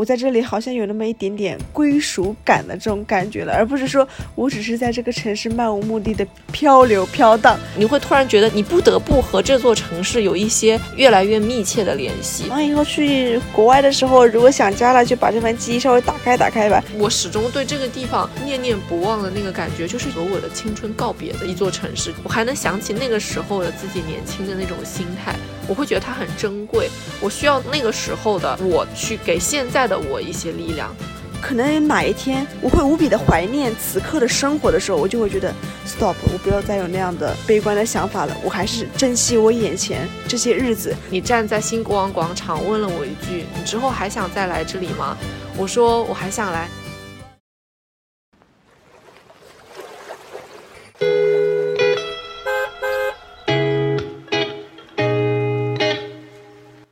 我在这里好像有那么一点点归属感的这种感觉了，而不是说我只是在这个城市漫无目的的漂流飘荡。你会突然觉得你不得不和这座城市有一些越来越密切的联系。完以后去国外的时候，如果想家了，就把这份记忆稍微打开打开吧。我始终对这个地方念念不忘的那个感觉，就是和我的青春告别的一座城市。我还能想起那个时候的自己年轻的那种心态，我会觉得它很珍贵。我需要那个时候的我去给现在的我一些力量。可能哪一天我会无比的怀念此刻的生活的时候，我就会觉得 stop，我不要再有那样的悲观的想法了。我还是珍惜我眼前这些日子。你站在新国王广场问了我一句：“你之后还想再来这里吗？”我说：“我还想来。”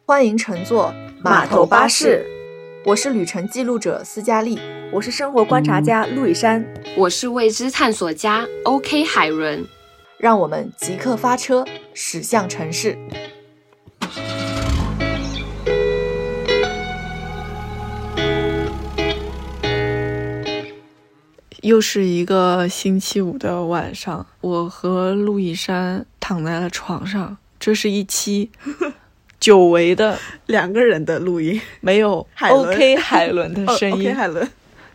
欢迎乘坐码头巴士。我是旅程记录者斯嘉丽，我是生活观察家陆以山，我是未知探索家 OK 海伦。让我们即刻发车，驶向城市。又是一个星期五的晚上，我和陆以山躺在了床上。这是一期。久违的两个人的录音，没有 OK 海伦的声音。OK 海伦，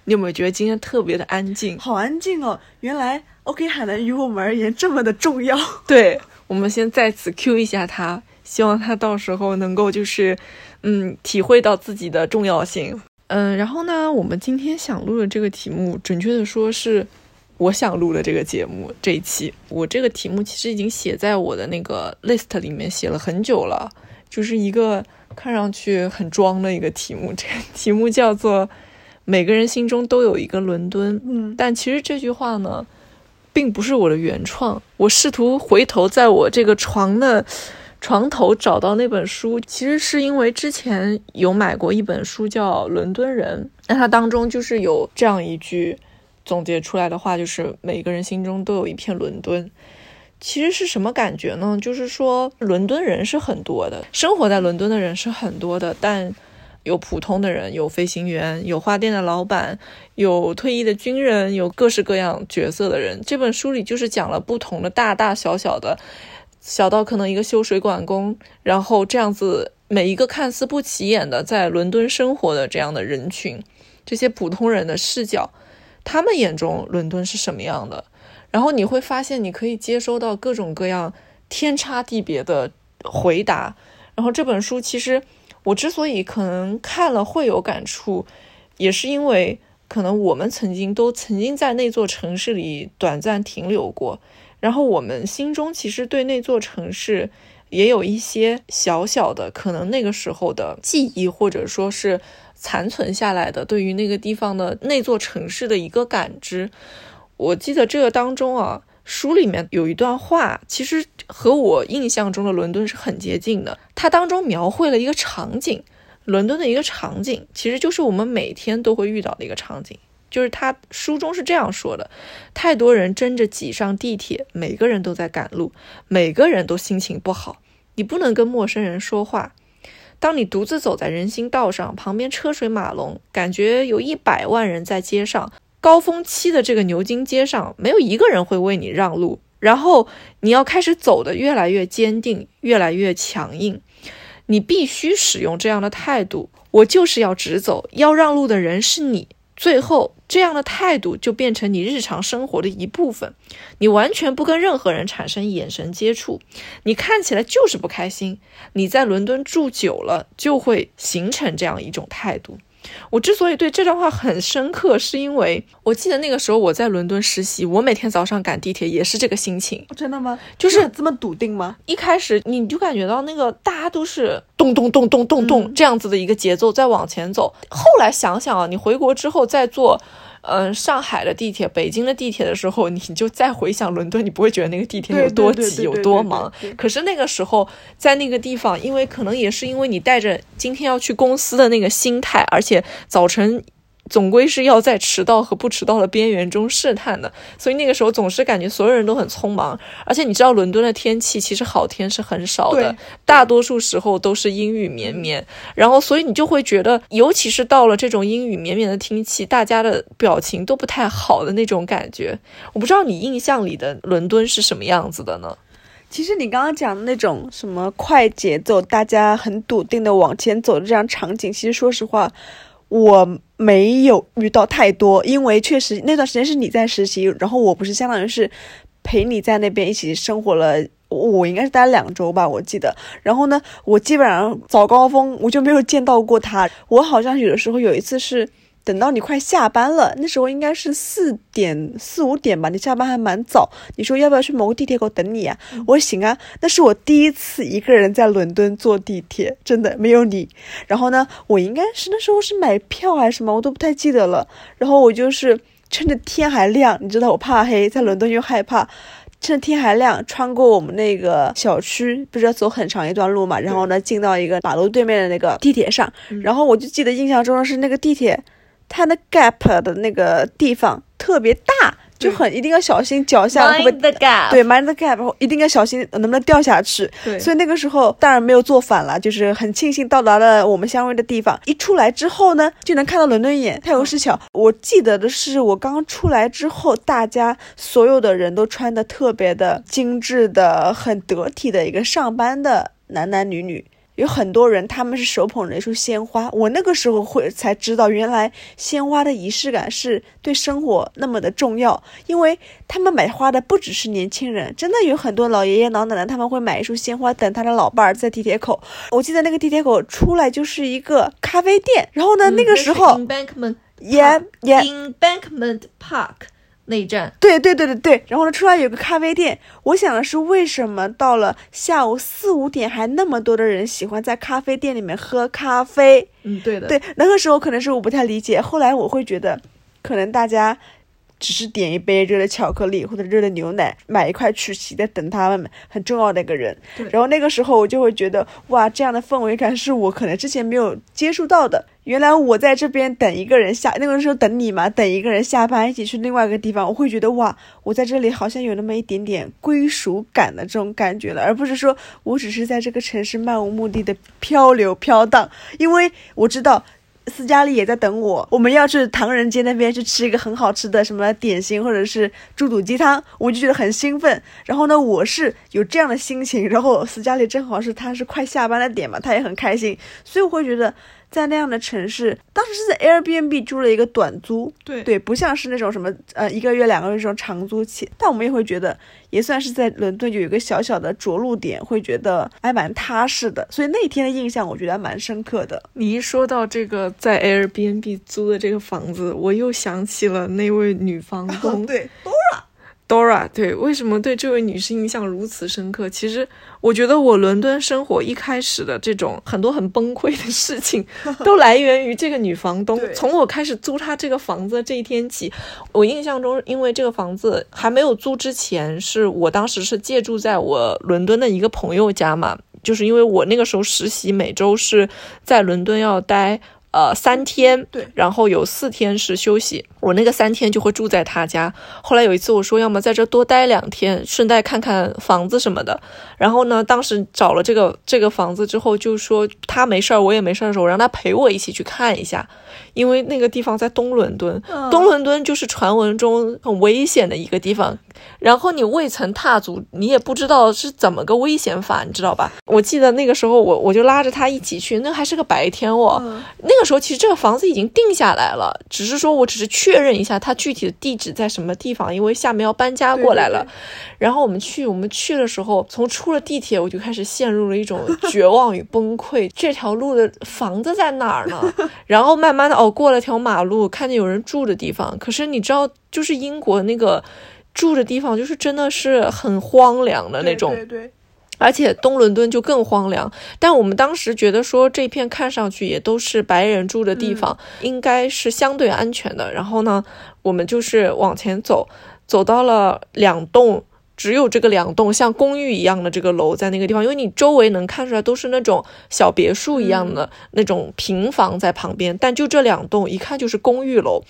你有没有觉得今天特别的安静？好安静哦！原来 OK 海伦于我们而言这么的重要。对，我们先在此 Q 一下他，希望他到时候能够就是，嗯，体会到自己的重要性。嗯，然后呢，我们今天想录的这个题目，准确的说是我想录的这个节目这一期。我这个题目其实已经写在我的那个 list 里面，写了很久了。就是一个看上去很装的一个题目，这个题目叫做“每个人心中都有一个伦敦”。嗯，但其实这句话呢，并不是我的原创。我试图回头在我这个床的床头找到那本书，其实是因为之前有买过一本书叫《伦敦人》，那它当中就是有这样一句总结出来的话，就是每个人心中都有一片伦敦。其实是什么感觉呢？就是说，伦敦人是很多的，生活在伦敦的人是很多的，但有普通的人，有飞行员，有花店的老板，有退役的军人，有各式各样角色的人。这本书里就是讲了不同的大大小小的，小到可能一个修水管工，然后这样子每一个看似不起眼的在伦敦生活的这样的人群，这些普通人的视角，他们眼中伦敦是什么样的？然后你会发现，你可以接收到各种各样天差地别的回答。然后这本书其实我之所以可能看了会有感触，也是因为可能我们曾经都曾经在那座城市里短暂停留过，然后我们心中其实对那座城市也有一些小小的可能那个时候的记忆，或者说是残存下来的对于那个地方的那座城市的一个感知。我记得这个当中啊，书里面有一段话，其实和我印象中的伦敦是很接近的。它当中描绘了一个场景，伦敦的一个场景，其实就是我们每天都会遇到的一个场景。就是他书中是这样说的：太多人争着挤上地铁，每个人都在赶路，每个人都心情不好。你不能跟陌生人说话。当你独自走在人行道上，旁边车水马龙，感觉有一百万人在街上。高峰期的这个牛津街上，没有一个人会为你让路，然后你要开始走的越来越坚定，越来越强硬，你必须使用这样的态度。我就是要直走，要让路的人是你。最后，这样的态度就变成你日常生活的一部分，你完全不跟任何人产生眼神接触，你看起来就是不开心。你在伦敦住久了，就会形成这样一种态度。我之所以对这段话很深刻，是因为我记得那个时候我在伦敦实习，我每天早上赶地铁也是这个心情。真的吗？就是这么笃定吗？一开始你就感觉到那个大家都是咚咚咚咚咚咚这样子的一个节奏在往前走。后来想想啊，你回国之后再坐。嗯，上海的地铁、北京的地铁的时候，你就再回想伦敦，你不会觉得那个地铁有多挤、有多忙。可是那个时候，在那个地方，因为可能也是因为你带着今天要去公司的那个心态，而且早晨总归是要在迟到和不迟到的边缘中试探的，所以那个时候总是感觉所有人都很匆忙，而且你知道伦敦的天气其实好天是很少的，大多数时候都是阴雨绵绵，然后所以你就会觉得，尤其是到了这种阴雨绵绵的天气，大家的表情都不太好的那种感觉。我不知道你印象里的伦敦是什么样子的呢？其实你刚刚讲的那种什么快节奏，大家很笃定的往前走的这样场景，其实说实话，我没有遇到太多，因为确实那段时间是你在实习，然后我不是相当于是陪你在那边一起生活了。我应该是待两周吧，我记得。然后呢，我基本上早高峰我就没有见到过他。我好像有的时候有一次是等到你快下班了，那时候应该是四点四五点吧，你下班还蛮早。你说要不要去某个地铁口等你啊？我说行啊。那是我第一次一个人在伦敦坐地铁，真的没有你。然后呢，我应该是那时候是买票还是什么，我都不太记得了。然后我就是趁着天还亮，你知道我怕黑，在伦敦又害怕。趁天还亮，穿过我们那个小区，不是要走很长一段路嘛？然后呢，进到一个马路对面的那个地铁上，然后我就记得印象中的是那个地铁，它的 gap 的那个地方特别大，就很一定要小心脚下会不会 the gap，对 mind the gap，一定要小心能不能掉下去。对所以那个时候当然没有坐反了，就是很庆幸到达了我们相约的地方。一出来之后呢，就能看到伦敦眼，太有事巧。我记得的是，我刚出来之后，大家所有的人都穿的特别的精致的、很得体的一个上班的男男女女。有很多人，他们是手捧着一束鲜花。我那个时候会才知道，原来鲜花的仪式感是对生活那么的重要。因为他们买花的不只是年轻人，真的有很多老爷爷老奶奶，他们会买一束鲜花等他的老伴儿在地铁口。我记得那个地铁口出来就是一个咖啡店，然后呢，那个时候 Embankment Embankment Park 那一站，对对对对对，然后呢，出来有个咖啡店。我想的是，为什么到了下午四五点还那么多的人喜欢在咖啡店里面喝咖啡？嗯，对的，对，那个时候可能是我不太理解，后来我会觉得，可能大家只是点一杯热的巧克力或者热的牛奶，买一块曲奇在等他们很重要的一个人。然后那个时候我就会觉得，哇，这样的氛围感是我可能之前没有接触到的。原来我在这边等一个人下，那个时候等你嘛，等一个人下班一起去另外一个地方，我会觉得哇，我在这里好像有那么一点点归属感的这种感觉了，而不是说我只是在这个城市漫无目的的漂流飘荡，因为我知道。斯嘉丽也在等我，我们要去唐人街那边去吃一个很好吃的什么点心，或者是猪肚鸡汤，我就觉得很兴奋。然后呢，我是有这样的心情，然后斯嘉丽正好是她是快下班的点嘛，她也很开心，所以我会觉得在那样的城市，当时是在 Airbnb 租了一个短租，对对，不像是那种什么呃一个月两个月这种长租期，但我们也会觉得也算是在伦敦有一个小小的着陆点，会觉得还蛮踏实的，所以那天的印象我觉得还蛮深刻的。你一说到这个在 Airbnb 租的这个房子，我又想起了那位女房东。对，Dora，对，为什么对这位女士印象如此深刻？其实我觉得我伦敦生活一开始的这种很多很崩溃的事情，都来源于这个女房东。从我开始租她这个房子的这一天起，我印象中，因为这个房子还没有租之前，是我当时是借住在我伦敦的一个朋友家嘛，就是因为我那个时候实习，每周是在伦敦要待。呃，三天，对然后有四天是休息。我那个三天就会住在他家。后来有一次我说，要么在这多待两天，顺带看看房子什么的。然后呢，当时找了这个这个房子之后，就说他没事儿，我也没事儿的时候，我让他陪我一起去看一下，因为那个地方在东伦敦，东伦敦就是传闻中很危险的一个地方。然后你未曾踏足，你也不知道是怎么个危险法，你知道吧？我记得那个时候我我就拉着他一起去，那还是个白天哦。那个时候其实这个房子已经定下来了，只是说我只是确认一下它具体的地址在什么地方，因为下面要搬家过来了。对对然后我们去，我们去的时候，从出了地铁我就开始陷入了一种绝望与崩溃。这条路的房子在哪儿呢？然后慢慢的哦，过了条马路，看见有人住的地方。可是你知道，就是英国那个住的地方，就是真的是很荒凉的那种。对对而且东伦敦就更荒凉。但我们当时觉得说这片看上去也都是白人住的地方，应该是相对安全的。然后呢，我们就是往前走，走到了两栋只有这个两栋像公寓一样的这个楼在那个地方，因为你周围能看出来都是那种小别墅一样的那种平房在旁边，但就这两栋一看就是公寓楼。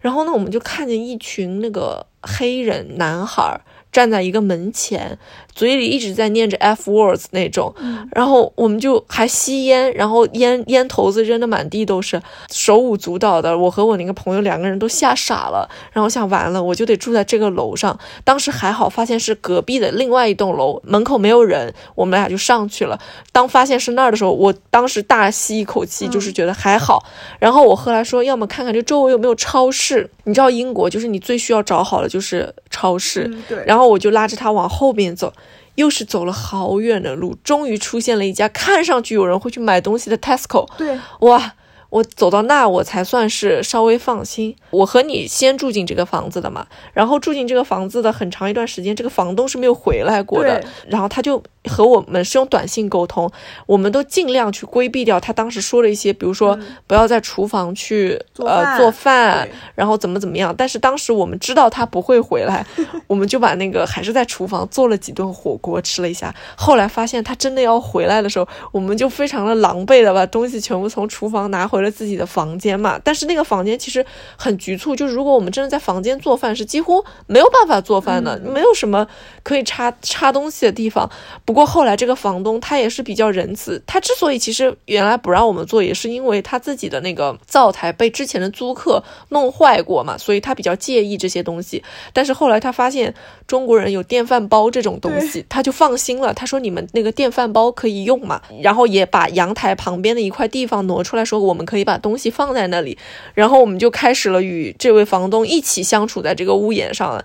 然后呢，我们就看见一群那个黑人男孩站在一个门前，嘴里一直在念着 F words 那种，然后我们就还吸烟，然后烟烟头子扔的满地都是，手舞足蹈的。我和我那个朋友两个人都吓傻了，然后想完了，我就得住在这个楼上。当时还好，发现是隔壁的另外一栋楼，门口没有人，我们俩就上去了。当发现是那儿的时候，我当时大吸一口气，就是觉得还好。然后我后来说，要么看看这周围有没有超市。你知道英国就是你最需要找好的就是超市，对然后我就拉着他往后面走，又是走了好远的路，终于出现了一家看上去有人会去买东西的 Tesco。对，哇！我走到那，我才算是稍微放心。我和你先住进这个房子的嘛，然后住进这个房子的很长一段时间，这个房东是没有回来过的。然后他就和我们是用短信沟通，我们都尽量去规避掉他当时说了一些，比如说不要在厨房去呃做饭做饭，然后怎么怎么样。但是当时我们知道他不会回来，我们就把那个还是在厨房做了几顿火锅吃了一下。后来发现他真的要回来的时候，我们就非常的狼狈的把东西全部从厨房拿回了自己的房间嘛。但是那个房间其实很局促，就是如果我们真的在房间做饭，是几乎没有办法做饭的，没有什么可以插插东西的地方。不过后来这个房东他也是比较仁慈，他之所以其实原来不让我们做，也是因为他自己的那个灶台被之前的租客弄坏过嘛，所以他比较介意这些东西。但是后来他发现中国人有电饭煲这种东西，他就放心了。他说你们那个电饭煲可以用嘛，然后也把阳台旁边的一块地方挪出来，说我们可以把东西放在那里。然后我们就开始了与这位房东一起相处在这个屋檐上了。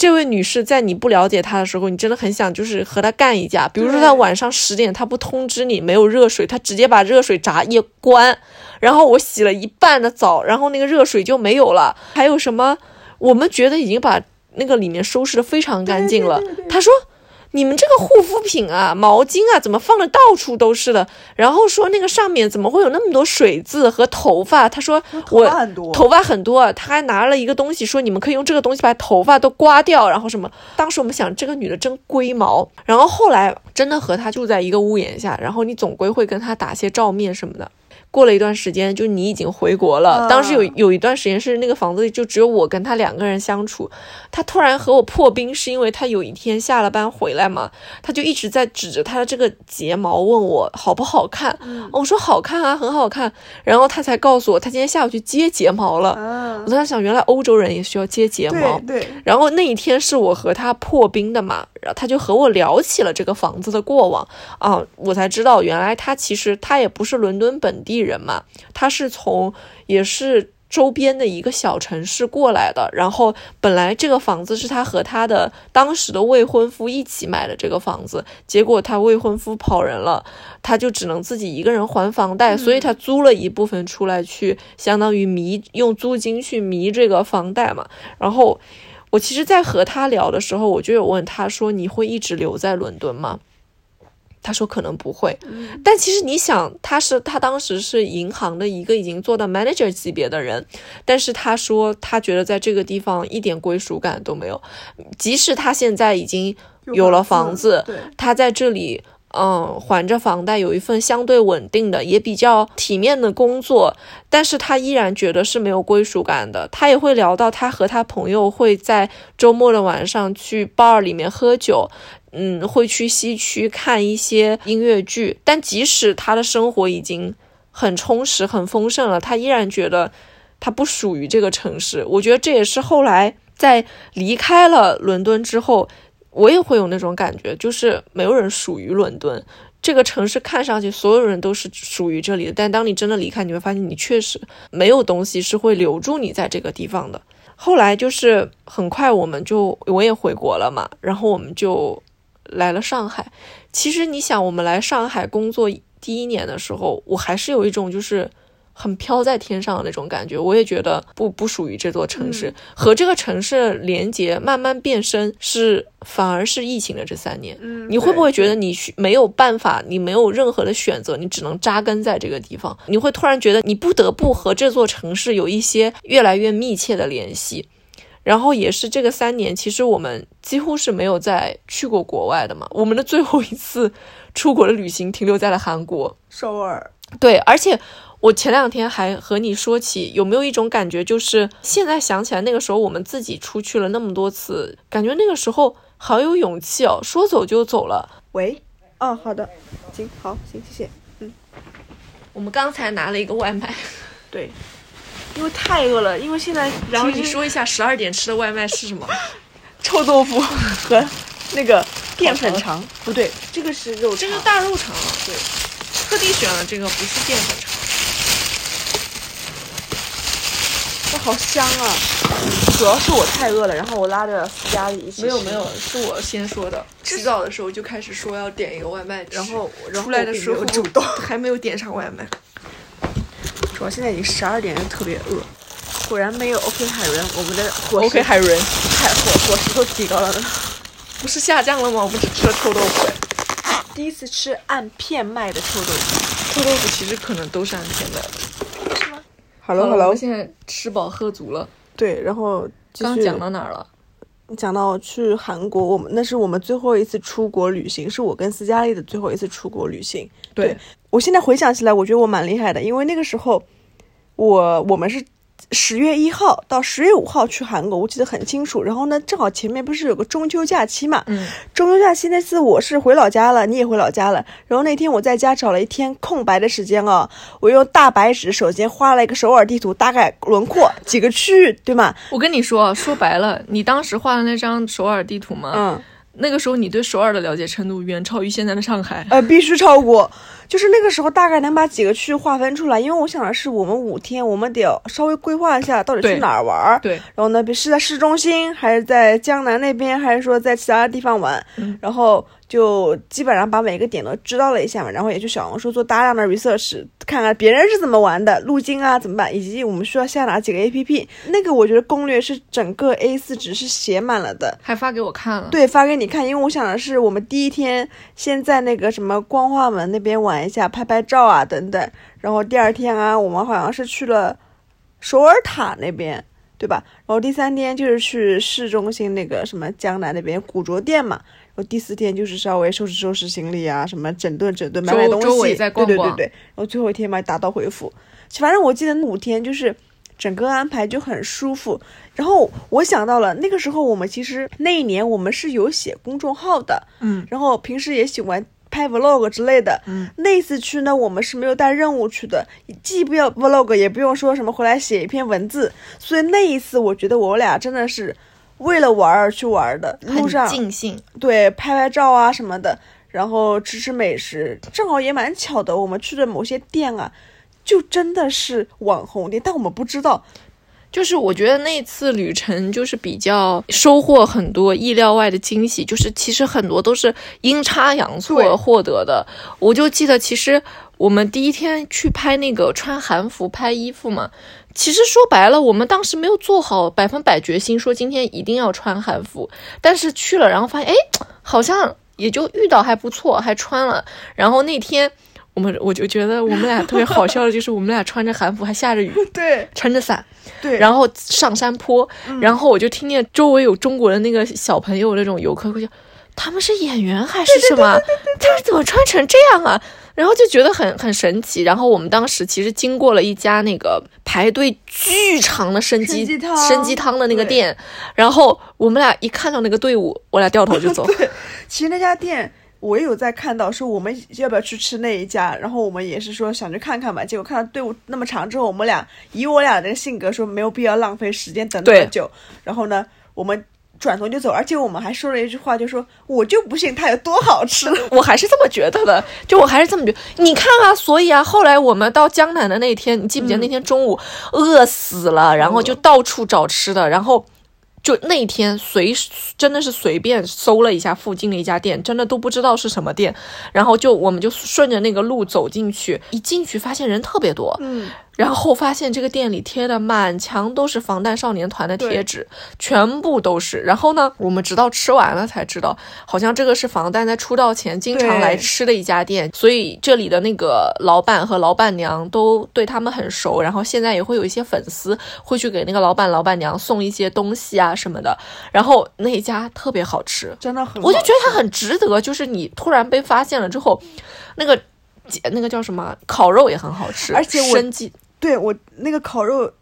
这位女士，在你不了解她的时候，你真的很想就是和她干一架。比如说，她晚上十点，她不通知你没有热水，她直接把热水闸一关，然后我洗了一半的澡，然后那个热水就没有了。还有什么？我们觉得已经把那个里面收拾的非常干净了。她说。你们这个护肤品啊、毛巾啊，怎么放的到处都是的？然后说那个上面怎么会有那么多水渍和头发？他说我头发很多头发很多，他还拿了一个东西说你们可以用这个东西把头发都刮掉，然后什么？当时我们想这个女的真龟毛。然后后来真的和她住在一个屋檐下，然后你总归会跟她打些照面什么的。过了一段时间，就你已经回国了。啊当时有有一段时间是那个房子里就只有我跟他两个人相处。他突然和我破冰，是因为他有一天下了班回来嘛，他就一直在指着他的这个睫毛问我好不好看。我说好看啊，很好看。然后他才告诉我，他今天下午去接睫毛了。啊我，在想，原来欧洲人也需要接睫毛。对对，然后那一天是我和他破冰的嘛，然后他就和我聊起了这个房子的过往啊，我才知道原来他其实他也不是伦敦本地人嘛，他是从也是周边的一个小城市过来的。然后本来这个房子是他和他的当时的未婚夫一起买的这个房子，结果他未婚夫跑人了，他就只能自己一个人还房贷，所以他租了一部分出来去，相当于弥用租金去弥这个房贷嘛。然后我其实，在和他聊的时候，我就有问他说：“你会一直留在伦敦吗？”他说可能不会，但其实你想，他是他当时是银行的一个已经做到 manager 级别的人，但是他说他觉得在这个地方一点归属感都没有，即使他现在已经有了房子，他在这里，嗯，还着房贷，有一份相对稳定的、也比较体面的工作，但是他依然觉得是没有归属感的。他也会聊到，他和他朋友会在周末的晚上去 bar 里面喝酒，嗯，会去西区看一些音乐剧。但即使他的生活已经很充实、很丰盛了，他依然觉得他不属于这个城市。我觉得这也是后来在离开了伦敦之后。我也会有那种感觉，就是没有人属于伦敦这个城市，看上去所有人都是属于这里的，但当你真的离开，你会发现你确实没有东西是会留住你在这个地方的。后来就是很快我们就我也回国了嘛，然后我们就来了上海。其实你想，我们来上海工作第一年的时候，我还是有一种就是。很飘在天上的那种感觉，我也觉得不不属于这座城市，和这个城市连接慢慢变深，是反而是疫情的这三年，嗯，你会不会觉得得你需没有办法，你没有任何的选择，你只能扎根在这个地方？你会突然觉得你不得不和这座城市有一些越来越密切的联系。然后也是这个三年，其实我们几乎是没有再去过国外的嘛。我们的最后一次出国的旅行停留在了韩国，首尔。对，而且我前两天还和你说起，有没有一种感觉，就是现在想起来那个时候我们自己出去了那么多次，感觉那个时候好有勇气哦，说走就走了。喂，哦，好的，行，好，行，谢谢。嗯我们刚才拿了一个外卖，对，因为太饿了，因为现在然后你说一下十二点吃的外卖是什么？臭豆腐和那个淀粉肠，不对，这个是肉肠，这是大肉肠，对，特地选了这个，不是淀粉肠。哇，好香啊！主要是我太饿了，然后我拉着斯嘉丽一起吃没有没有，是我先说的。洗澡的时候就开始说要点一个外卖，然后出来的时候主动，还没有点上外卖。主要现在已经十二点，特别饿。果然没有 OK 海伦，我们的伙 OK，海伦太伙伙食都提高了呢。不是下降了吗？我们是吃了臭豆腐哎，第一次吃按片卖的臭豆腐。臭豆腐其实可能都是按片卖的。好了我们现在吃饱喝足了。对，然后刚讲到哪儿了？讲到去韩国，我们那是我们最后一次出国旅行，是我跟斯嘉丽的最后一次出国旅行。对我现在回想起来，我觉得我蛮厉害的，因为那个时候我我们是十月一号到十月五号去韩国，我记得很清楚。然后呢，正好前面不是有个中秋假期嘛，嗯，中秋假期那次我是回老家了，你也回老家了。然后那天我在家找了一天空白的时间啊，我用大白纸首先画了一个首尔地图，大概轮廓几个区域，对吗？我跟你说，说白了，你当时画的那张首尔地图嘛，嗯。那个时候你对首尔的了解程度远超于现在的上海。呃，必须超过。就是那个时候大概能把几个区划分出来，因为我想的是我们五天，我们得要稍微规划一下到底去哪儿玩儿。对，然后呢，是在市中心，还是在江南那边，还是说在其他地方玩？嗯然后就基本上把每个点都知道了一下嘛，然后也去小红书做大量的 research，看看别人是怎么玩的，路径啊怎么办，以及我们需要下哪几个 APP。那个我觉得攻略是整个 A4 纸是写满了的。还发给我看了。对，发给你看，因为我想的是，我们第一天先在那个什么光化门那边玩一下，拍拍照啊等等。然后第二天啊，我们好像是去了首尔塔那边，对吧？然后第三天就是去市中心那个什么江南那边古着店嘛。第四天就是稍微收拾收拾行李啊，什么整顿整顿，买买东西。对对对对。然后最后一天嘛，打道回府。反正我记得那五天就是整个安排就很舒服。然后我想到了那个时候，我们其实那一年我们是有写公众号的，嗯然后平时也喜欢拍 vlog 之类的。嗯，那次去呢，我们是没有带任务去的，既不要 vlog，也不用说什么回来写一篇文字。所以那一次，我觉得我俩真的是为了玩而去玩的，路上尽兴。对拍拍照啊什么的，然后吃吃美食，正好也蛮巧的，我们去的某些店啊，就真的是网红店，但我们不知道。就是我觉得那次旅程就是比较收获很多意料外的惊喜，就是其实很多都是阴差阳对错获得的。我就记得，其实我们第一天去拍那个穿韩服拍衣服嘛，其实说白了，我们当时没有做好百分百决心说今天一定要穿韩服，但是去了，然后发现哎，好像也就遇到还不错，还穿了。然后那天我们我就觉得我们俩特别好笑的就是我们俩穿着韩服还下着雨，对撑着伞。对，然后上山坡，然后我就听见周围有中国的那个小朋友那种游客会叫，他们是演员还是什么？他们怎么穿成这样啊？然后就觉得很很神奇。然后我们当时其实经过了一家那个排队巨长的参鸡参鸡汤参鸡汤的那个店，然后我们俩一看到那个队伍，我俩掉头就走。其实那家店我也有在看到，说我们要不要去吃那一家，然后我们也是说想去看看吧。结果看到队伍那么长之后，我们俩以我俩的性格说没有必要浪费时间等那么久。然后呢，我们转头就走，而且我们还说了一句话，就说我就不信它有多好吃。我还是这么觉得的，就我还是这么觉得。你看啊，所以啊，后来我们到江南的那天，你记不记得那天中午、饿死了，然后就到处找吃的，然后就那天随真的是随便搜了一下附近的一家店，真的都不知道是什么店，然后就我们就顺着那个路走进去，一进去发现人特别多，嗯，然后发现这个店里贴的满墙都是防弹少年团的贴纸，全部都是。然后呢，我们直到吃完了才知道，好像这个是防弹在出道前经常来吃的一家店，所以这里的那个老板和老板娘都对他们很熟。然后现在也会有一些粉丝会去给那个老板老板娘送一些东西啊什么的。然后那一家特别好吃，真的很，我就觉得它很值得。就是你突然被发现了之后，那个。那个叫什么？烤肉也很好吃，而且生鸡。对我那个烤肉，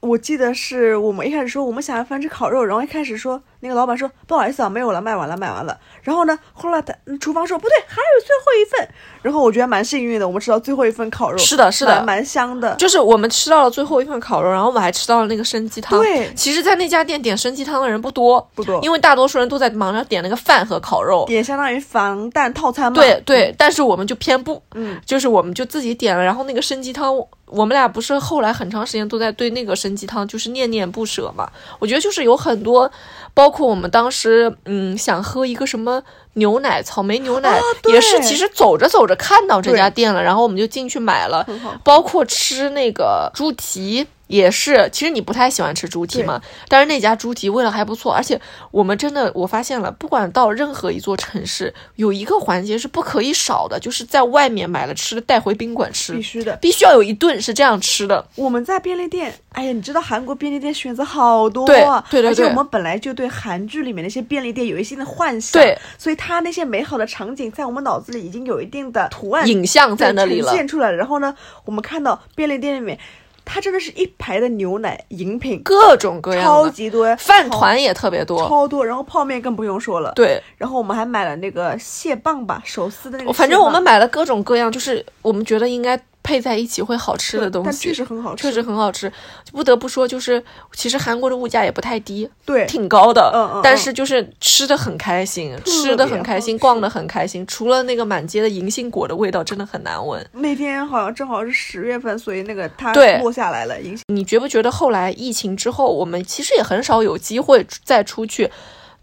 我记得是我们一开始说我们想要翻吃烤肉，然后一开始说。那个老板说：“不好意思啊，没有了，卖完了，卖完了。”然后呢，后来他厨房说：“不对，还有最后一份。”然后我觉得蛮幸运的，我们吃到最后一份烤肉。是的，是的，蛮香的。就是我们吃到了最后一份烤肉，然后我们还吃到了那个生鸡汤。对，其实，在那家店点生鸡汤的人不多，不多，因为大多数人都在忙着点那个饭和烤肉，点相当于防弹套餐嘛。对对，但是我们就偏不，嗯，就是我们就自己点了，然后那个生鸡汤，我们俩不是后来很长时间都在对那个生鸡汤就是念念不舍嘛。我觉得就是有很多。包括我们当时，嗯，想喝一个什么牛奶，草莓牛奶，也是其实走着走着看到这家店了，然后我们就进去买了。包括吃那个猪蹄。也是，其实你不太喜欢吃猪蹄嘛，但是那家猪蹄味道还不错，而且我们真的我发现了，不管到任何一座城市，有一个环节是不可以少的，就是在外面买了吃的带回宾馆吃，必须的，必须要有一顿是这样吃的。我们在便利店，哎呀，你知道韩国便利店选择好多，对对对，而且我们本来就对韩剧里面那些便利店有一些的幻想，对，所以它那些美好的场景在我们脑子里已经有一定的图案影像在那里了，呈现出来然后呢，我们看到便利店里面。它真的是一排的牛奶饮品，各种各样的，超级多，饭团也特别多，超多。然后泡面更不用说了，对。然后我们还买了那个蟹棒吧，手撕的那个。反正我们买了各种各样，就是我们觉得应该。配在一起会好吃的东西，但确实很好吃，确实很好吃。不得不说，就是其实韩国的物价也不太低，对，挺高的。嗯嗯。但是就是吃的很开心，吃的很开心，逛的很开心。除了那个满街的银杏果的味道，真的很难闻。那天好像正好是十月份，所以那个它落下来了。银杏，你觉不觉得后来疫情之后，我们其实也很少有机会再出去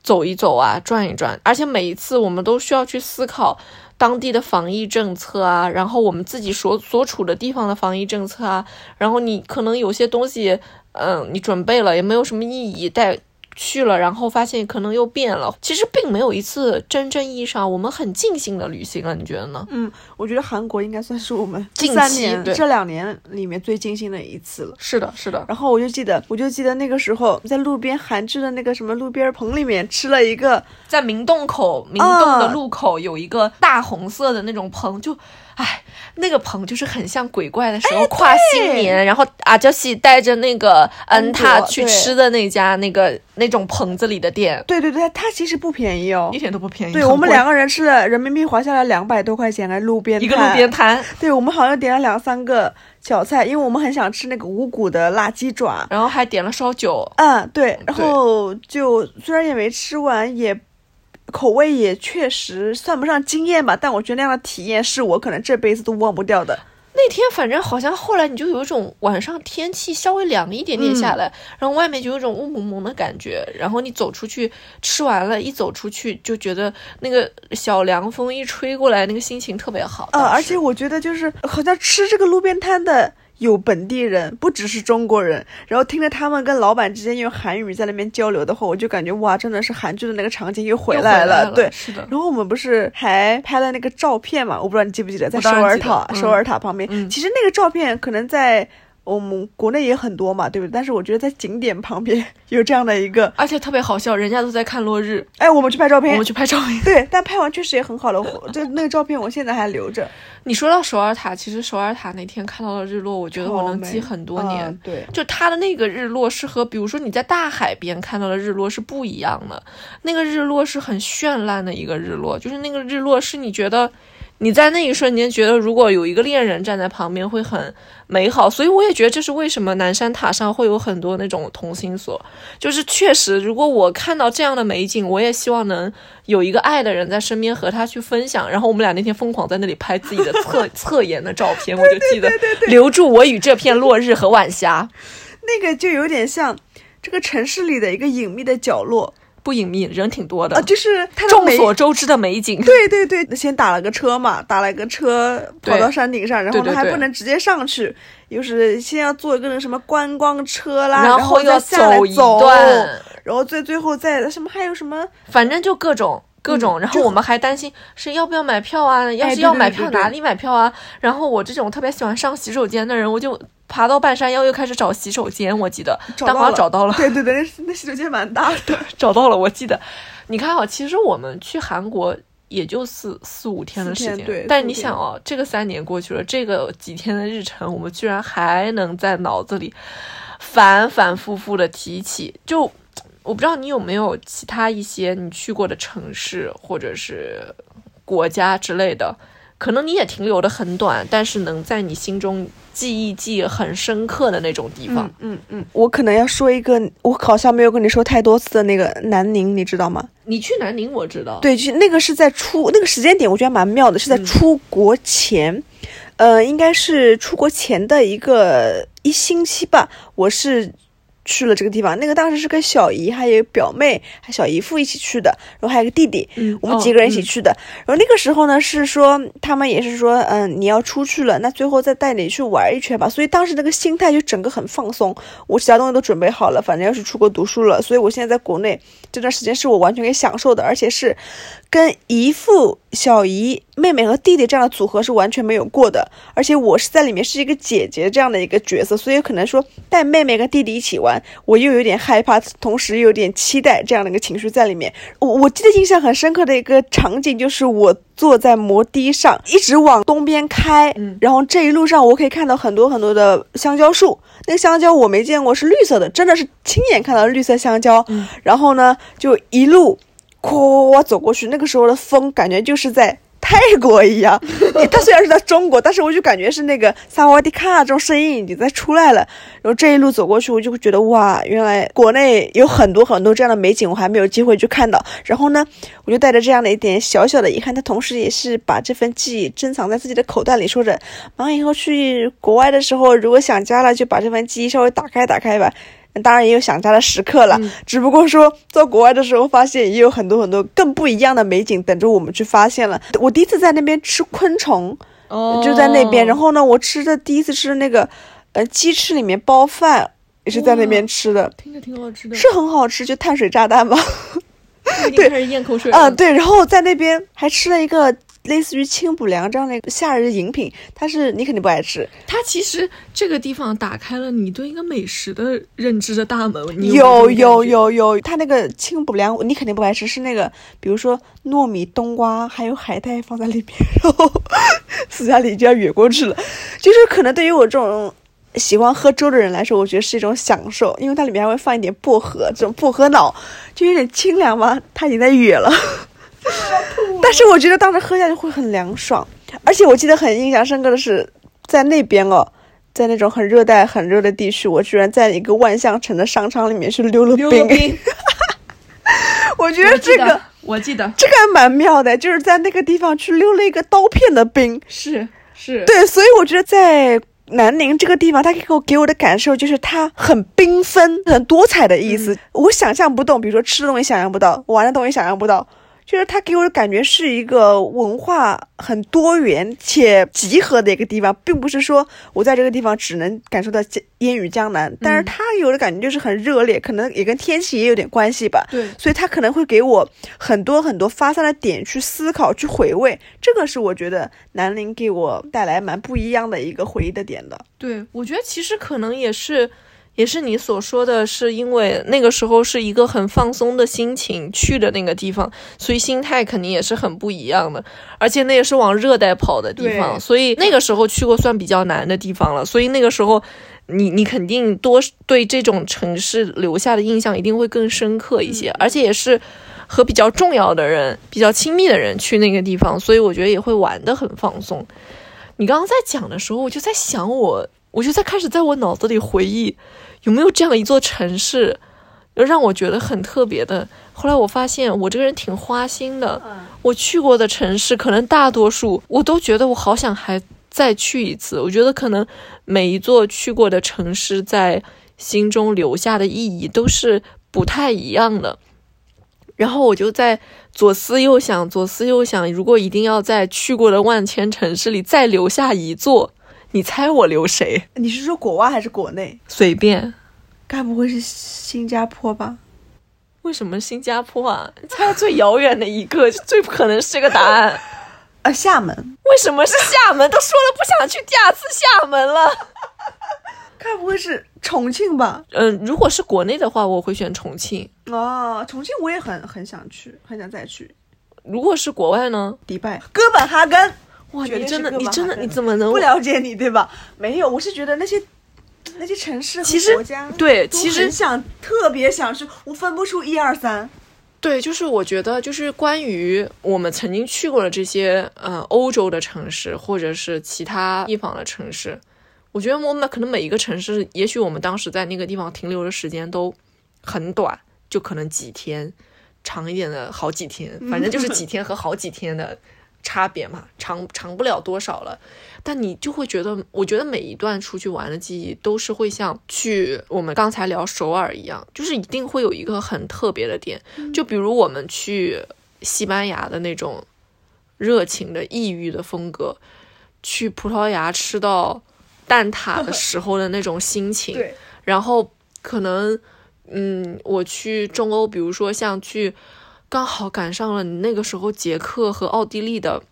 走一走啊，转一转，而且每一次我们都需要去思考。当地的防疫政策啊，然后我们自己所所处的地方的防疫政策啊，然后你可能有些东西，嗯，你准备了也没有什么意义，带。去了，然后发现可能又变了。其实并没有一次真正意义上我们很尽兴的旅行了，你觉得呢？嗯，我觉得韩国应该算是我们 近三年这两年里面最尽兴的一次了。是的，是的。然后我就记得，我就记得那个时候在路边韩制的那个什么路边棚里面吃了一个，在明洞口明洞的路口有一个大红色的那种棚，就。哎，那个棚就是很像鬼怪的时候跨新年，然后阿娇西带着那个恩塔去吃的那家那个那种棚子里的店。对对对，它其实不便宜哦，一点都不便宜。对我们两个人吃了人民币划下来两百多块钱，来路边一个路边摊。对我们好像点了两三个小菜，因为我们很想吃那个无骨的辣鸡爪，然后还点了烧酒。嗯，对，然后就虽然也没吃完，也。口味也确实算不上惊艳吧，但我觉得那样的体验是我可能这辈子都忘不掉的。那天反正好像后来你就有一种晚上天气稍微凉一点点下来，然后外面就有一种雾蒙蒙的感觉，然后你走出去吃完了，一走出去就觉得那个小凉风一吹过来，那个心情特别好。呃，而且我觉得就是好像吃这个路边摊的。有本地人，不只是中国人，然后听着他们跟老板之间用韩语在那边交流的话，我就感觉哇，真的是韩剧的那个场景又回来了。对，是的。然后我们不是还拍了那个照片嘛？我不知道你记不记得，在首尔塔，首尔塔旁边。其实那个照片可能在。我们国内也很多嘛，对不对？但是我觉得在景点旁边 有这样的一个，而且特别好笑，人家都在看落日，哎，我们去拍照片，我们去拍照片，对，但拍完确实也很好了，就那个照片我现在还留着。你说到首尔塔，其实首尔塔那天看到的日落，我觉得我能记很多年。对，就它的那个日落是和比如说你在大海边看到的日落是不一样的，那个日落是很绚烂的一个日落，就是那个日落是你觉得。你在那一瞬间觉得，如果有一个恋人站在旁边会很美好，所以我也觉得这是为什么南山塔上会有很多那种同心锁，就是确实，如果我看到这样的美景，我也希望能有一个爱的人在身边和他去分享。然后我们俩那天疯狂在那里拍自己的侧 侧颜的照片，我就记得留住我与这片落日和晚霞，那个就有点像这个城市里的一个隐秘的角落。不隐秘，人挺多的，啊，就是众所周知的美景。对对对，先打了个车嘛，打了个车跑到山顶上，然后呢还不能直接上去，又是先要坐一个什么观光车啦，然后要再下来一走，段，然后最最后再什么还有什么反正就各种各种。然后我们还担心是要不要买票啊？要是要买票，哪里买票啊？然后我这种特别喜欢上洗手间的人，我就爬到半山腰又开始找洗手间。我记得，但好像找到了对对对，那那洗手间蛮大的，找到了。我记得，你看啊，其实我们去韩国。也就四四五天的时间，对但你想哦，这个三年过去了，这个几天的日程，我们居然还能在脑子里反反复复的提起。就我不知道你有没有其他一些你去过的城市或者是国家之类的，可能你也停留的很短，但是能在你心中记忆记忆很深刻的那种地方。嗯嗯嗯，我可能要说一个，我好像没有跟你说太多次的那个南宁，你知道吗？你去南宁，我知道，对，去那个是在出那个时间点，我觉得蛮妙的，是在嗯出国前，呃，应该是出国前的一个一星期吧，我是。去了这个地方，那个当时是跟小姨还有表妹、还小姨夫一起去的，然后还有个弟弟，嗯我们几个人一起哦去的。然后那个时候呢，是说他们也是说，嗯，你要出去了，那最后再带你去玩一圈吧。所以当时那个心态就整个很放松，我其他东西都准备好了，反正要是出国读书了，所以我现在在国内这段时间是我完全可以享受的，而且是跟姨父、小姨、妹妹和弟弟这样的组合是完全没有过的。而且我是在里面是一个姐姐这样的一个角色，所以可能说带妹妹跟弟弟一起玩，我又有点害怕，同时又有点期待这样的一个情绪在里面。我我记得印象很深刻的一个场景就是我坐在摩的上，一直往东边开，嗯然后这一路上我可以看到很多很多的香蕉树，那个香蕉我没见过是绿色的，真的是亲眼看到绿色香蕉。嗯然后呢，就一路咵走过去，那个时候的风感觉就是在。泰国一样，它虽然是在中国，但是我就感觉是那个萨瓦迪卡这种声音已经在出来了。然后这一路走过去，我就会觉得哇，原来国内有很多很多这样的美景，我还没有机会去看到。然后呢，我就带着这样的一点小小的遗憾，但同时也是把这份记忆珍藏在自己的口袋里，说着，马上以后去国外的时候，如果想家了，就把这份记忆稍微打开打开吧。当然也有想家的时刻了，嗯只不过说在国外的时候，发现也有很多很多更不一样的美景等着我们去发现了。我第一次在那边吃昆虫，哦就在那边。然后呢，我吃的第一次吃的那个，呃，鸡翅里面包饭也是在那边吃的，听着挺好吃的，是很好吃，就碳水炸弹吧。对开始咽口水了。啊，对，然后在那边还吃了一个类似于清补凉这样的夏日饮品，它是你肯定不爱吃，它其实这个地方打开了你对一个美食的认知的大门。你有有有有它那个清补凉你肯定不爱吃，是那个比如说糯米、冬瓜还有海带放在里面，然后私下里就要哕过去了，就是可能对于我这种。喜欢喝粥的人来说，我觉得是一种享受，因为它里面还会放一点薄荷，这种薄荷脑就有点清凉嘛，它已经在哕了。但是我觉得当时喝下去会很凉爽，而且我记得很印象深刻的是，在那边哦，在那种很热带、很热的地区，我居然在一个万象城的商场里面去溜了冰。溜了冰，我觉得得这个我记得这个还蛮妙的，就是在那个地方去溜了一个刀片的冰。是是，对，所以我觉得在南宁这个地方，它给我给我的感受就是它很缤纷、很多彩的意思。我想象不动，比如说吃的东西想象不到，玩的东西想象不到。就是它给我的感觉是一个文化很多元且集合的一个地方，并不是说我在这个地方只能感受到烟雨江南，但是它有的感觉就是很热烈，可能也跟天气也有点关系吧。对所以它可能会给我很多很多发散的点去思考、去回味，这个是我觉得南宁给我带来蛮不一样的一个回忆的点的。对，我觉得其实可能也是，也是你所说的是因为那个时候是一个很放松的心情去的那个地方，所以心态肯定也是很不一样的。而且那也是往热带跑的地方，所以那个时候去过算比较难的地方了。所以那个时候你你肯定多对这种城市留下的印象一定会更深刻一些，而且也是。和比较重要的人、比较亲密的人去那个地方，所以我觉得也会玩得很放松。你刚刚在讲的时候，我就在想我，我就在开始在我脑子里回忆，有没有这样一座城市，让我觉得很特别的。后来我发现我这个人挺花心的，我去过的城市，可能大多数我都觉得我好想还再去一次。我觉得可能每一座去过的城市，在心中留下的意义都是不太一样的。然后我就在左思右想，左思右想，如果一定要在去过的万千城市里再留下一座，你猜我留谁？你是说国外还是国内？随便。该不会是新加坡吧？为什么新加坡啊？猜最遥远的一个，最不可能是这个答案。啊，厦门。为什么是厦门？都说了不想去第二次厦门了。该不会是重庆吧？嗯，如果是国内的话，我会选重庆。哦，重庆我也很很想去，很想再去。如果是国外呢？迪拜、哥本哈根。哇，你真的，你真的，你怎么能不了解你对吧？没有，我是觉得那些那些城市和国家，对，其实想特别想去，我分不出一二三。对，就是我觉得，就是关于我们曾经去过的这些呃欧洲的城市，或者是其他地方的城市。我觉得我们可能每一个城市，也许我们当时在那个地方停留的时间都很短，就可能几天，长一点的好几天，反正就是 几天和好几天的差别嘛，长长不了多少了。但你就会觉得，我觉得每一段出去玩的记忆都是会像去我们刚才聊首尔一样，就是一定会有一个很特别的点。就比如我们去西班牙的那种热情的异域的风格，去葡萄牙吃到。蛋挞的时候的那种心情，然后可能，嗯，我去中欧，比如说像去，刚好赶上了你那个时候捷克和奥地利的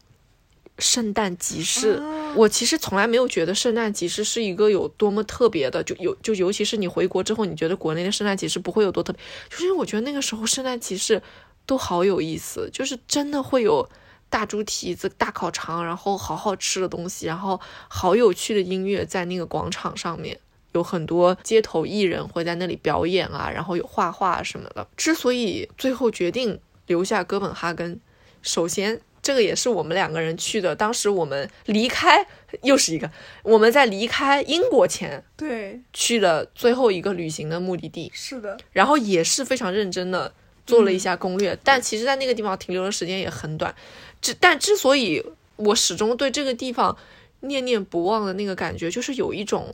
圣诞集市，我其实从来没有觉得圣诞集市是一个有多么特别的，就有就尤其是你回国之后，你觉得国内的圣诞集市不会有多特别，就是因为我觉得那个时候圣诞集市都好有意思，就是真的会有。大猪蹄子、大烤肠，然后好好吃的东西，然后好有趣的音乐，在那个广场上面有很多街头艺人会在那里表演啊，然后有画画什么的。之所以最后决定留下哥本哈根，首先这个也是我们两个人去的，当时我们离开又是一个我们在离开英国前对去的最后一个旅行的目的地，是的，然后也是非常认真的做了一下攻略，但其实在那个地方停留的时间也很短。之但之所以我始终对这个地方念念不忘的那个感觉，就是有一种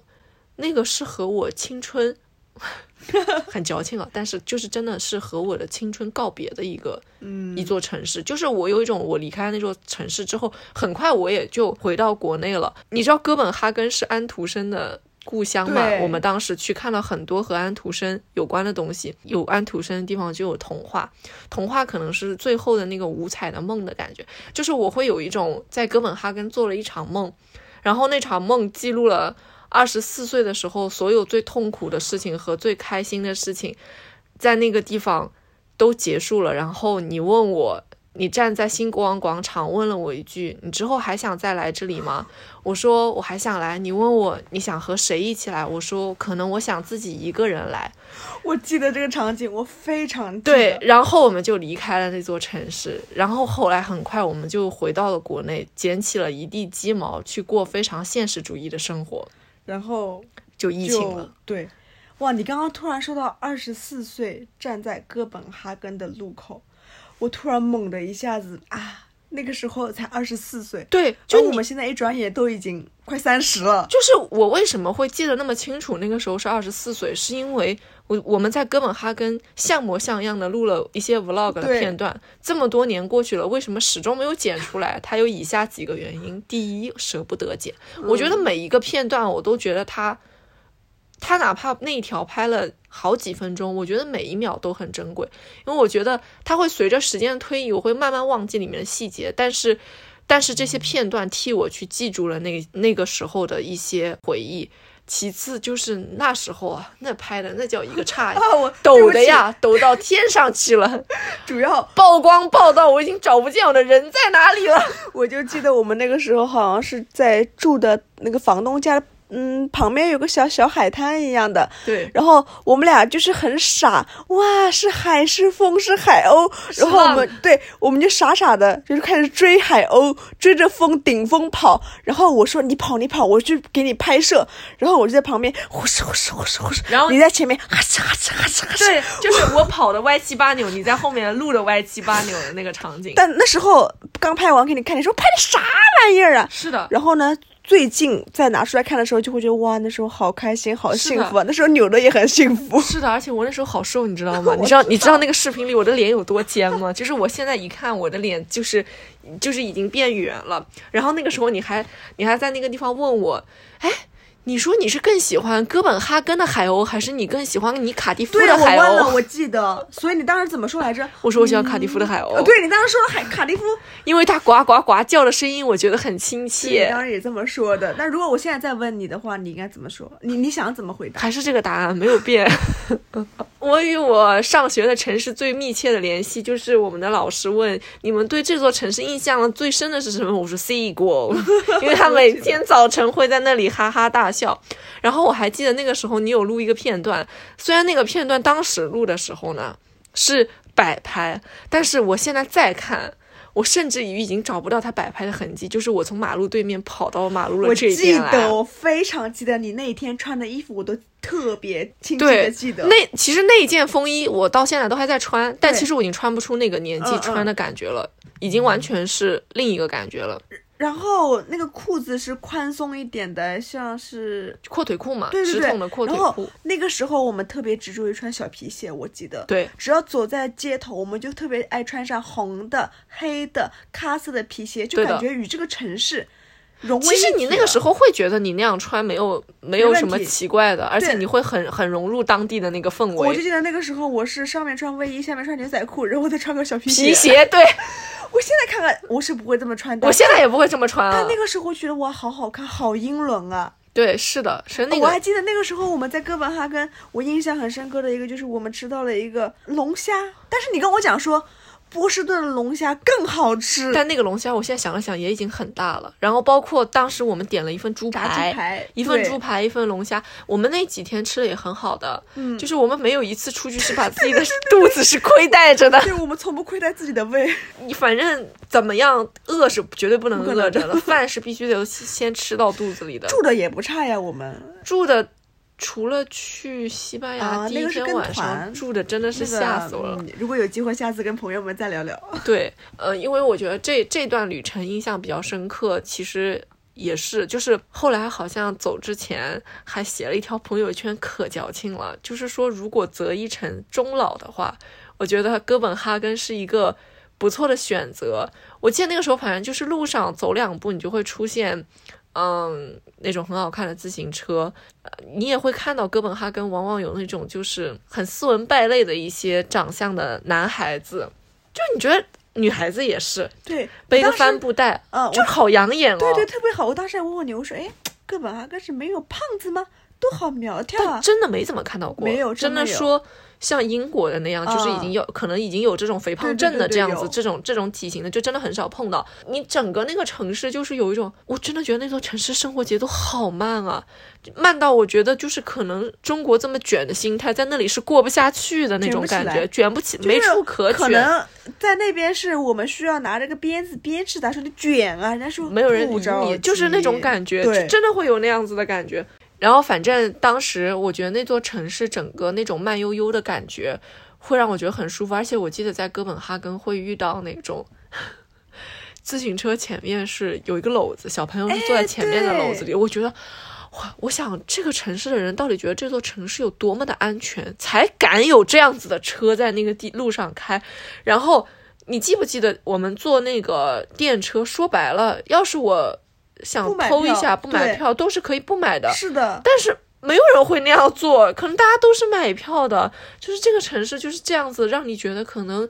那个是和我青春很矫情啊，但是就是真的是和我的青春告别的一个嗯一座城市，就是我有一种我离开那座城市之后，很快我也就回到国内了。你知道哥本哈根是安徒生的。故乡嘛，我们当时去看了很多和安徒生有关的东西。有安徒生的地方就有童话，童话可能是最后的那个五彩的梦的感觉。就是我会有一种在哥本哈根做了一场梦，然后那场梦记录了二十四岁的时候所有最痛苦的事情和最开心的事情，在那个地方都结束了。然后你问我。你站在新国王广场问了我一句：“你之后还想再来这里吗？”我说：“我还想来。”你问我你想和谁一起来？我说：“可能我想自己一个人来。”我记得这个场景，我非常对。然后我们就离开了那座城市。然后后来很快我们就回到了国内，捡起了一地鸡毛，去过非常现实主义的生活。然后就疫情了。对，哇！你刚刚突然说到二十四岁站在哥本哈根的路口。我突然猛的一下子啊，那个时候才二十四岁，对，就我们现在一转眼都已经快三十了。就是我为什么会记得那么清楚？那个时候是二十四岁，是因为我我们在哥本哈根像模像样的录了一些 vlog 的片段。这么多年过去了，为什么始终没有剪出来？它有以下几个原因：第一，舍不得剪。我觉得每一个片段，我都觉得它。他哪怕那一条拍了好几分钟，我觉得每一秒都很珍贵，因为我觉得它会随着时间的推移，我会慢慢忘记里面的细节，但是，但是这些片段替我去记住了那那个时候的一些回忆。其次就是那时候啊，那拍的那叫一个差 呀，抖的呀，抖到天上去了。主要曝光曝到我已经找不见我的人在哪里了。我就记得我们那个时候好像是在住的那个房东家。嗯，旁边有个小小海滩一样的，对。然后我们俩就是很傻，哇，是海是风是海鸥，然后我们对，我们就傻傻的，就是开始追海鸥，追着风顶风跑。然后我说你跑你跑，我去给你拍摄。然后我就在旁边呼哧呼哧呼哧呼哧，然后你在前面哈哧哈哧哈哧哈哧。对，就是我跑的歪七八扭，你在后面录的歪七八扭的那个场景。但那时候刚拍完给你看，你说拍的啥玩意儿啊？是的。然后呢？最近再拿出来看的时候，就会觉得哇，那时候好开心，好幸福啊！那时候扭的也很幸福。是的，而且我那时候好瘦，你知道吗？你知道你知道那个视频里我的脸有多尖吗？就是我现在一看我的脸就是就是已经变圆了。然后那个时候你还你还在那个地方问我，哎。你说你是更喜欢哥本哈根的海鸥，还是你更喜欢你卡迪夫对，我的海问了，鸥？我记得。所以你当时怎么说来着？我说我喜欢卡迪夫的海鸥，呃，对你当时说了海卡迪夫，因为它呱呱呱叫的声音，我觉得很亲你切。当时也这么说的。那如果我现在再问你的话，你应该怎么说？你你想怎么回答？还是这个答案没有变。我与我上学的城市最密切的联系，就是我们的老师问你们对这座城市印象最深的是什么？我说 sequel，因为他每天早晨会在那里哈哈大笑。然后我还记得那个时候你有录一个片段，虽然那个片段当时录的时候呢是摆拍，但是我现在再看。我甚至于已经找不到他摆拍的痕迹，就是我从马路对面跑到马路的我这一记边来。得，我非常记得你那一天穿的衣服，我都特别清晰的记得。那其实那件风衣我到现在都还在穿，但其实我已经穿不出那个年纪穿的感觉了，已经完全是另一个感觉了。然后那个裤子是宽松一点的，像是阔腿裤嘛，对对对直筒的阔腿然后裤。那个时候我们特别执着于穿小皮鞋，我记得。对，只要走在街头，我们就特别爱穿上红的、黑的、咖色的皮鞋，就感觉与这个城市融为其实你那个时候会觉得你那样穿没有没有什么奇怪的，而且你会很很融入当地的那个氛围。我就记得那个时候，我是上面穿卫衣，下面穿牛仔裤，然后再穿个小皮鞋皮鞋，对我现在看看，我是不会这么穿的。我现在也不会这么穿了但那。个时候觉得哇，好好看，好英伦啊！对，是的，是那个我还记得那个时候我们在哥本哈根，我印象很深刻的一个就是我们吃到了一个龙虾，但是你跟我讲说波士顿的龙虾更好吃，但那个龙虾，我现在想了想，也已经很大了。然后包括当时我们点了一份猪排，猪排一份猪排，一份龙虾。我们那几天吃的也很好的，嗯就是我们没有一次出去是把自己的肚子是亏待着的。对我们从不亏待自己的胃。你反正怎么样，饿是绝对不能饿着的，饭是必须得先吃到肚子里的。住的也不差呀，我们住的除了去西班牙第一天晚上团住的真的是吓死我了。嗯如果有机会，下次跟朋友们再聊聊。对，呃，因为我觉得这这段旅程印象比较深刻，其实也是，就是后来好像走之前还写了一条朋友圈，可矫情了，就是说如果择一城终老的话，我觉得哥本哈根是一个不错的选择。我记得那个时候，反正就是路上走两步，你就会出现。嗯，那种很好看的自行车，呃你也会看到哥本哈根往往有那种就是很斯文败类的一些长相的男孩子，就你觉得女孩子也是对，背个帆布袋，嗯我就好养眼哦。对对，特别好。我当时还问我说，哎，哥本哈根是没有胖子吗？都好苗条啊但！真的没怎么看到过，没有真的说像英国的那样，就是已啊经有可能已经有这种肥胖症的这样子，有这种这种体型的，就真的很少碰到。你整个那个城市就是有一种，我真的觉得那座城市生活节奏好慢啊，慢到我觉得就是可能中国这么卷的心态，在那里是过不下去的那种感觉，卷不起，就是没处可卷。可能在那边是我们需要拿着个鞭子鞭笞他，说你卷啊，人家说没有人理你，就是那种感觉，就真的会有那样子的感觉。然后反正当时我觉得那座城市整个那种慢悠悠的感觉，会让我觉得很舒服。而且我记得在哥本哈根会遇到那种 自行车前面是有一个篓子，小朋友是坐在前面的篓子里，我觉得。哇，我想这个城市的人到底觉得这座城市有多么的安全，才敢有这样子的车在那个地路上开？然后你记不记得我们坐那个电车？说白了，要是我想偷一下不买对票，都是可以不买的。是的，但是没有人会那样做，可能大家都是买票的。就是这个城市就是这样子，让你觉得可能，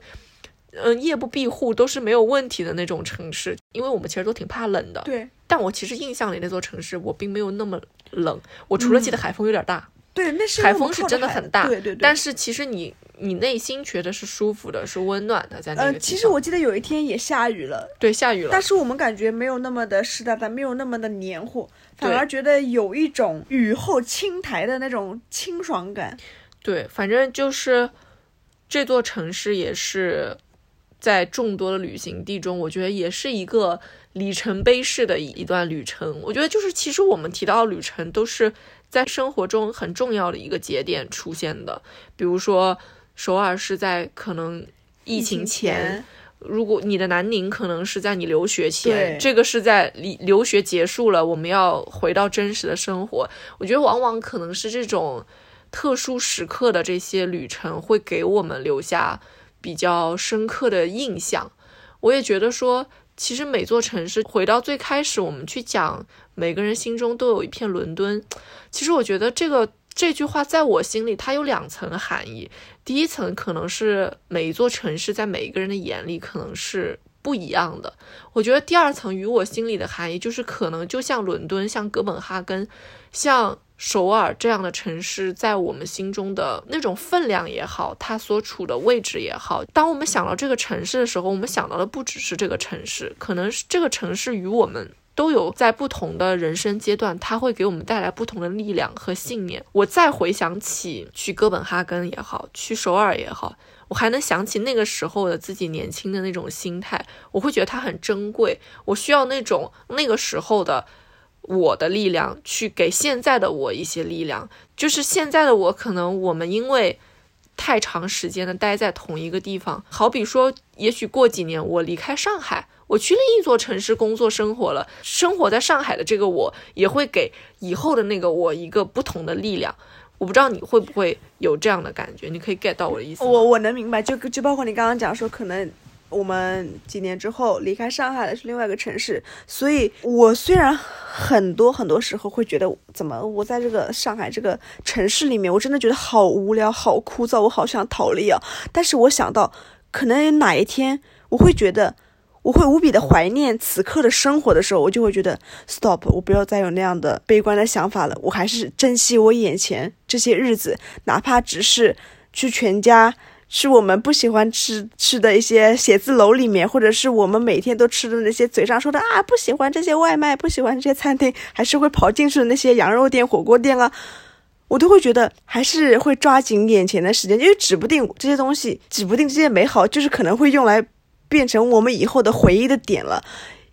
嗯、夜不闭户都是没有问题的那种城市。因为我们其实都挺怕冷的，对但我其实印象里那座城市我并没有那么冷，我除了记得海风有点大，对，那是海风是真的很大，对对对。但是其实你你内心觉得是舒服的，是温暖的，在那个呃，其实我记得有一天也下雨了，对下雨了。但，是我们感觉没有那么的湿哒哒，没有那么的黏糊，反而觉得有一种雨后青苔的那种清爽感。对，反正就是这座城市也是在众多的旅行地中，我觉得也是一个里程碑式的一一段旅程。我觉得就是其实我们提到的旅程都是在生活中很重要的一个节点出现的，比如说首尔是在可能疫情前。如果你的南宁可能是在你留学前，这个是在离留学结束了，我们要回到真实的生活。我觉得往往可能是这种特殊时刻的这些旅程，会给我们留下比较深刻的印象。我也觉得说，其实每座城市，回到最开始我们去讲，每个人心中都有一片伦敦。其实我觉得这个这句话在我心里，它有两层含义。第一层可能是每一座城市在每一个人的眼里可能是不一样的。我觉得第二层与我心里的含义就是，可能就像伦敦、像哥本哈根、像首尔这样的城市，在我们心中的那种分量也好，它所处的位置也好，当我们想到这个城市的时候，我们想到的不只是这个城市，可能是这个城市与我们。都有在不同的人生阶段，它会给我们带来不同的力量和信念。我再回想起去哥本哈根也好，去首尔也好，我还能想起那个时候的自己年轻的那种心态，我会觉得它很珍贵。我需要那种那个时候的我的力量，去给现在的我一些力量。就是现在的我，可能我们因为太长时间的待在同一个地方，好比说，也许过几年我离开上海。我去另一座城市工作生活了，生活在上海的这个我也会给以后的那个我一个不同的力量。我不知道你会不会有这样的感觉，你可以 get 到我的意思。我我能明白，就就包括你刚刚讲说，可能我们几年之后离开上海了，是另外一个城市。所以，我虽然很多很多时候会觉得，怎么我在这个上海这个城市里面，我真的觉得好无聊、好枯燥，我好想逃离啊。但是我想到，可能哪一天我会觉得。我会无比的怀念此刻的生活的时候，我就会觉得 stop，我不要再有那样的悲观的想法了。我还是珍惜我眼前这些日子，哪怕只是去全家吃我们不喜欢吃吃的一些写字楼里面，或者是我们每天都吃的那些嘴上说的啊不喜欢这些外卖，不喜欢这些餐厅，还是会跑进去的那些羊肉店、火锅店啊，我都会觉得还是会抓紧眼前的时间，因为指不定这些东西，指不定这些美好就是可能会用来。变成我们以后的回忆的点了，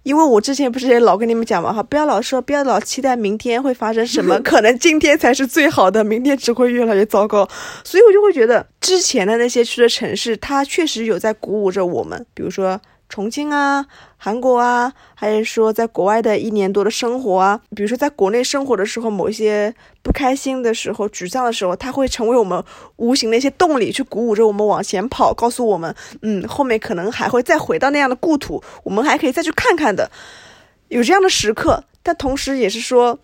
因为我之前不是也老跟你们讲嘛哈，不要老说，不要老期待明天会发生什么，可能今天才是最好的，明天只会越来越糟糕。所以我就会觉得之前的那些去的城市，它确实有在鼓舞着我们，比如说。重庆啊，韩国啊，还是说在国外的一年多的生活啊，比如说在国内生活的时候，某一些不开心的时候、沮丧的时候，它会成为我们无形的一些动力，去鼓舞着我们往前跑，告诉我们，嗯，后面可能还会再回到那样的故土，我们还可以再去看看的，有这样的时刻，但同时也是说。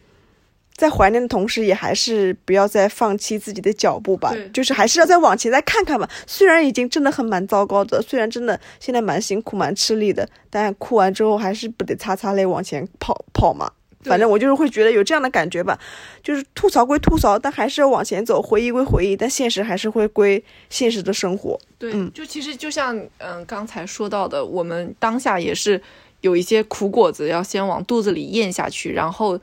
在怀念的同时，也还是不要再放弃自己的脚步吧。就是还是要再往前再看看吧。虽然已经真的很蛮糟糕的，虽然真的现在蛮辛苦、蛮吃力的，但哭完之后还是不得擦擦泪往前跑跑嘛。反正我就是会觉得有这样的感觉吧。就是吐槽归吐槽，但还是要往前走；回忆归回忆，但现实还是会归现实的生活。对，就其实就像嗯刚才说到的，我们当下也是有一些苦果子要先往肚子里咽下去，然后。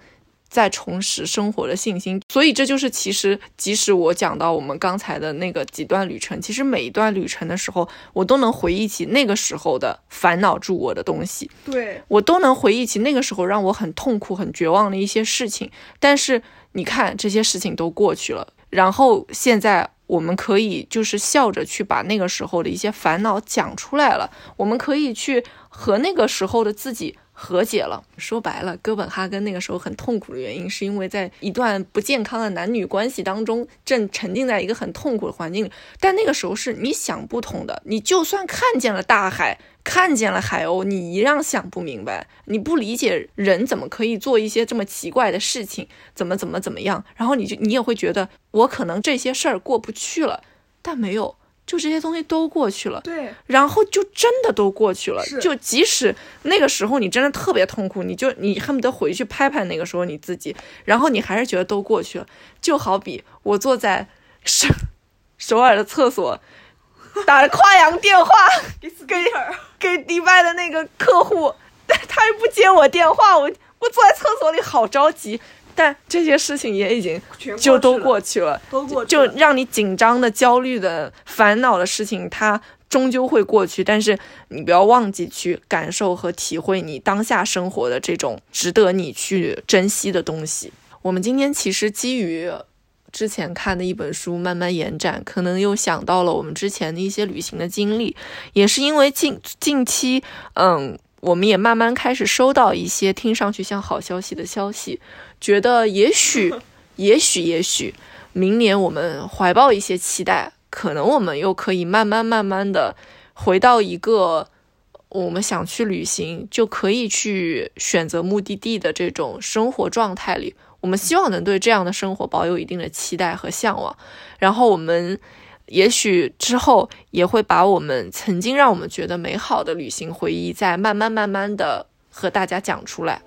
再重拾生活的信心，所以这就是其实，即使我讲到我们刚才的那个几段旅程，其实每一段旅程的时候，我都能回忆起那个时候的烦恼住我的东西，对我都能回忆起那个时候让我很痛苦、很绝望的一些事情。但是你看，这些事情都过去了，然后现在我们可以就是笑着去把那个时候的一些烦恼讲出来了，我们可以去和那个时候的自己。和解了。说白了，哥本哈根那个时候很痛苦的原因，是因为在一段不健康的男女关系当中，正沉浸在一个很痛苦的环境里。但那个时候是你想不通的，你就算看见了大海，看见了海鸥，你一样想不明白，你不理解人怎么可以做一些这么奇怪的事情，怎么怎么怎么样。然后你就你也会觉得，我可能这些事儿过不去了，但没有。就这些东西都过去了，对，然后就真的都过去了。就即使那个时候你真的特别痛苦，你就你恨不得回去拍拍那个时候你自己，然后你还是觉得都过去了。就好比我坐在首首尔的厕所，打着跨洋电话 给给迪拜的那个客户，但他又不接我电话，我我坐在厕所里好着急。但这些事情也已经就都过去了，都过就让你紧张的、焦虑的、烦恼的事情，它终究会过去。但是你不要忘记去感受和体会你当下生活的这种值得你去珍惜的东西。我们今天其实基于之前看的一本书慢慢延展，可能又想到了我们之前的一些旅行的经历，也是因为近近期，嗯，我们也慢慢开始收到一些听上去像好消息的消息，觉得也许，也许，也许，明年我们怀抱一些期待，可能我们又可以慢慢慢慢的回到一个。我们想去旅行，就可以去选择目的地的这种生活状态里。我们希望能对这样的生活保有一定的期待和向往。然后我们也许之后也会把我们曾经让我们觉得美好的旅行回忆，再慢慢慢慢的和大家讲出来。